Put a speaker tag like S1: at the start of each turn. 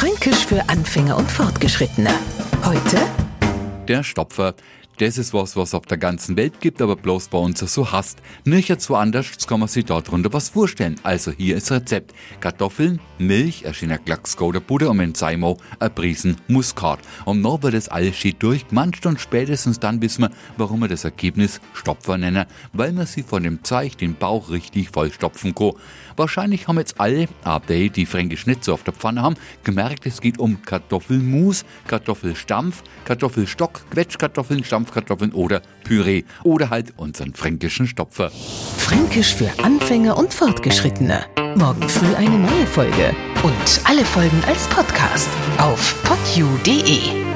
S1: Fränkisch für Anfänger und Fortgeschrittene. Heute
S2: Der Stopfer. Das ist was, was auf der ganzen Welt gibt, aber bloß bei uns so hasst. Nirgends woanders kann man sich dort drunter was vorstellen. Also hier ist Rezept. Kartoffeln, Milch, ein schöner Klacks Butter und ein Seimo, ein Priesen Muskat. Und noch wird das alles schön durchgemanscht und spätestens dann wissen wir, warum wir das Ergebnis Stopfer nennen. Weil man sie von dem Zeug den Bauch richtig vollstopfen kann. Wahrscheinlich haben jetzt alle, ab die, die fränkisch nicht so auf der Pfanne haben, gemerkt, es geht um Kartoffelmus, Kartoffelstampf, Kartoffelstock, Quetschkartoffeln, Stampfkartoffeln oder Püree. Oder halt unseren fränkischen Stopfer.
S1: Fränkisch für Anfänger und Fortgeschrittene. Morgen früh eine neue Folge. Und alle Folgen als Podcast auf podu.de.